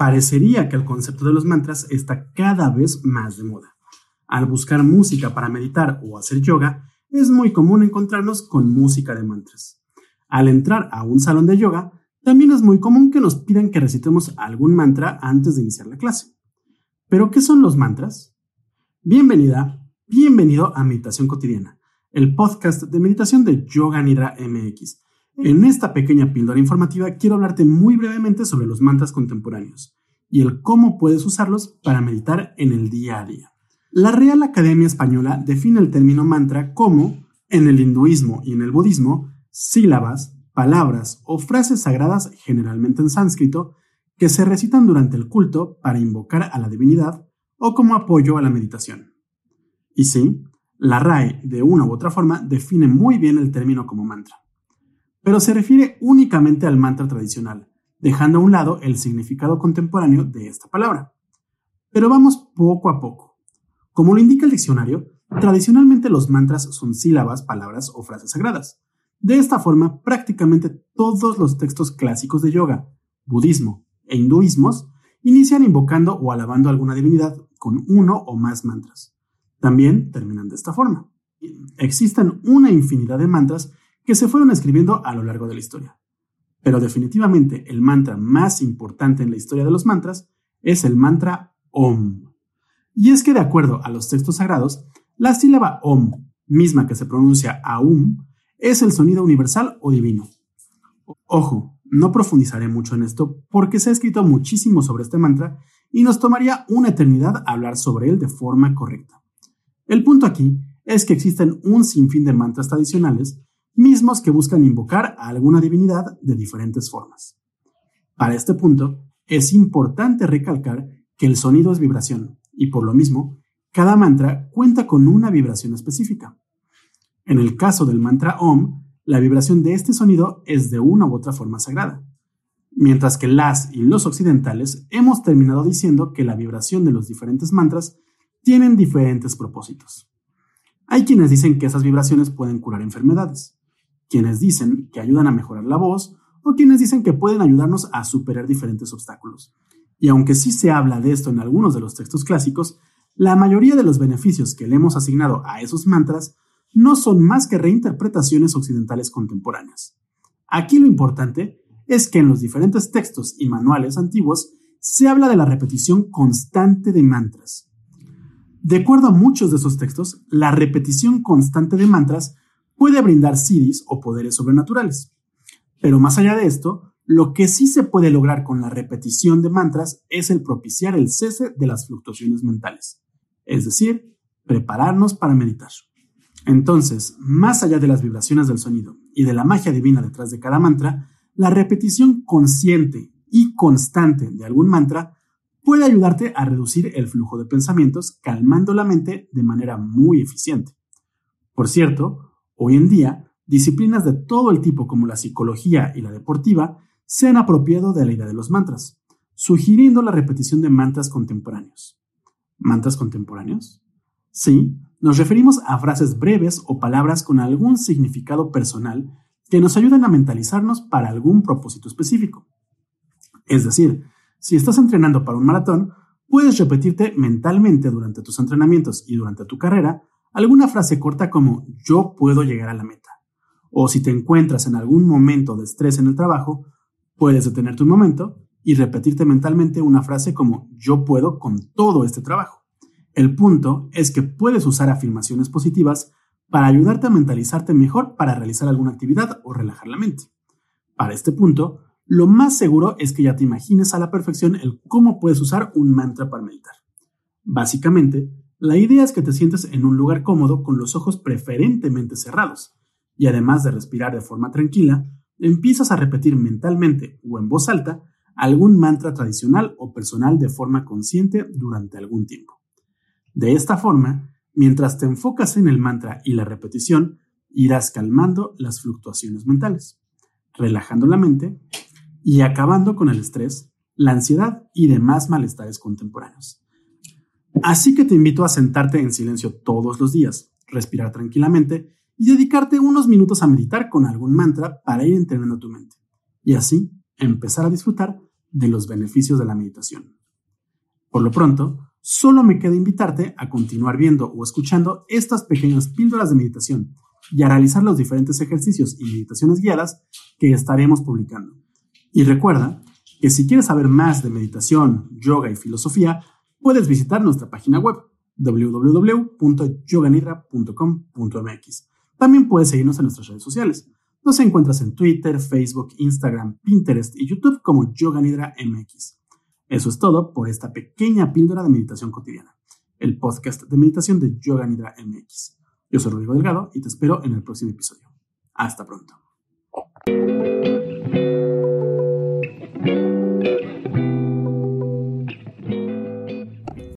Parecería que el concepto de los mantras está cada vez más de moda. Al buscar música para meditar o hacer yoga, es muy común encontrarnos con música de mantras. Al entrar a un salón de yoga, también es muy común que nos pidan que recitemos algún mantra antes de iniciar la clase. ¿Pero qué son los mantras? Bienvenida, bienvenido a Meditación Cotidiana, el podcast de meditación de Yoga Nidra MX. En esta pequeña píldora informativa quiero hablarte muy brevemente sobre los mantras contemporáneos y el cómo puedes usarlos para meditar en el día a día. La Real Academia Española define el término mantra como, en el hinduismo y en el budismo, sílabas, palabras o frases sagradas generalmente en sánscrito que se recitan durante el culto para invocar a la divinidad o como apoyo a la meditación. Y sí, la RAE de una u otra forma define muy bien el término como mantra, pero se refiere únicamente al mantra tradicional, dejando a un lado el significado contemporáneo de esta palabra. Pero vamos poco a poco. Como lo indica el diccionario, tradicionalmente los mantras son sílabas, palabras o frases sagradas. De esta forma, prácticamente todos los textos clásicos de yoga, budismo e hinduismos inician invocando o alabando a alguna divinidad con uno o más mantras. También terminan de esta forma. Existen una infinidad de mantras que se fueron escribiendo a lo largo de la historia. Pero definitivamente el mantra más importante en la historia de los mantras es el mantra Om. Y es que de acuerdo a los textos sagrados, la sílaba Om, misma que se pronuncia Aum, es el sonido universal o divino. Ojo, no profundizaré mucho en esto porque se ha escrito muchísimo sobre este mantra y nos tomaría una eternidad hablar sobre él de forma correcta. El punto aquí es que existen un sinfín de mantras tradicionales, mismos que buscan invocar a alguna divinidad de diferentes formas. Para este punto, es importante recalcar que el sonido es vibración, y por lo mismo, cada mantra cuenta con una vibración específica. En el caso del mantra Om, la vibración de este sonido es de una u otra forma sagrada, mientras que las y los occidentales hemos terminado diciendo que la vibración de los diferentes mantras tienen diferentes propósitos. Hay quienes dicen que esas vibraciones pueden curar enfermedades, quienes dicen que ayudan a mejorar la voz o quienes dicen que pueden ayudarnos a superar diferentes obstáculos. Y aunque sí se habla de esto en algunos de los textos clásicos, la mayoría de los beneficios que le hemos asignado a esos mantras no son más que reinterpretaciones occidentales contemporáneas. Aquí lo importante es que en los diferentes textos y manuales antiguos se habla de la repetición constante de mantras. De acuerdo a muchos de esos textos, la repetición constante de mantras puede brindar siddhis o poderes sobrenaturales. Pero más allá de esto, lo que sí se puede lograr con la repetición de mantras es el propiciar el cese de las fluctuaciones mentales, es decir, prepararnos para meditar. Entonces, más allá de las vibraciones del sonido y de la magia divina detrás de cada mantra, la repetición consciente y constante de algún mantra puede ayudarte a reducir el flujo de pensamientos calmando la mente de manera muy eficiente. Por cierto, hoy en día, disciplinas de todo el tipo como la psicología y la deportiva se han apropiado de la idea de los mantras, sugiriendo la repetición de mantras contemporáneos. ¿Mantras contemporáneos? Sí, nos referimos a frases breves o palabras con algún significado personal que nos ayuden a mentalizarnos para algún propósito específico. Es decir, si estás entrenando para un maratón, puedes repetirte mentalmente durante tus entrenamientos y durante tu carrera alguna frase corta como yo puedo llegar a la meta. O si te encuentras en algún momento de estrés en el trabajo, Puedes detenerte un momento y repetirte mentalmente una frase como yo puedo con todo este trabajo. El punto es que puedes usar afirmaciones positivas para ayudarte a mentalizarte mejor para realizar alguna actividad o relajar la mente. Para este punto, lo más seguro es que ya te imagines a la perfección el cómo puedes usar un mantra para meditar. Básicamente, la idea es que te sientes en un lugar cómodo con los ojos preferentemente cerrados, y además de respirar de forma tranquila, empiezas a repetir mentalmente o en voz alta algún mantra tradicional o personal de forma consciente durante algún tiempo. De esta forma, mientras te enfocas en el mantra y la repetición, irás calmando las fluctuaciones mentales, relajando la mente y acabando con el estrés, la ansiedad y demás malestares contemporáneos. Así que te invito a sentarte en silencio todos los días, respirar tranquilamente y dedicarte unos minutos a meditar con algún mantra para ir entrenando tu mente y así empezar a disfrutar de los beneficios de la meditación. Por lo pronto, solo me queda invitarte a continuar viendo o escuchando estas pequeñas píldoras de meditación y a realizar los diferentes ejercicios y meditaciones guiadas que estaremos publicando. Y recuerda que si quieres saber más de meditación, yoga y filosofía, puedes visitar nuestra página web www.yoganidra.com.mx. También puedes seguirnos en nuestras redes sociales. Nos encuentras en Twitter, Facebook, Instagram, Pinterest y YouTube como Yoga Nidra MX. Eso es todo por esta pequeña píldora de meditación cotidiana, el podcast de meditación de Yoga Nidra MX. Yo soy Rodrigo Delgado y te espero en el próximo episodio. Hasta pronto.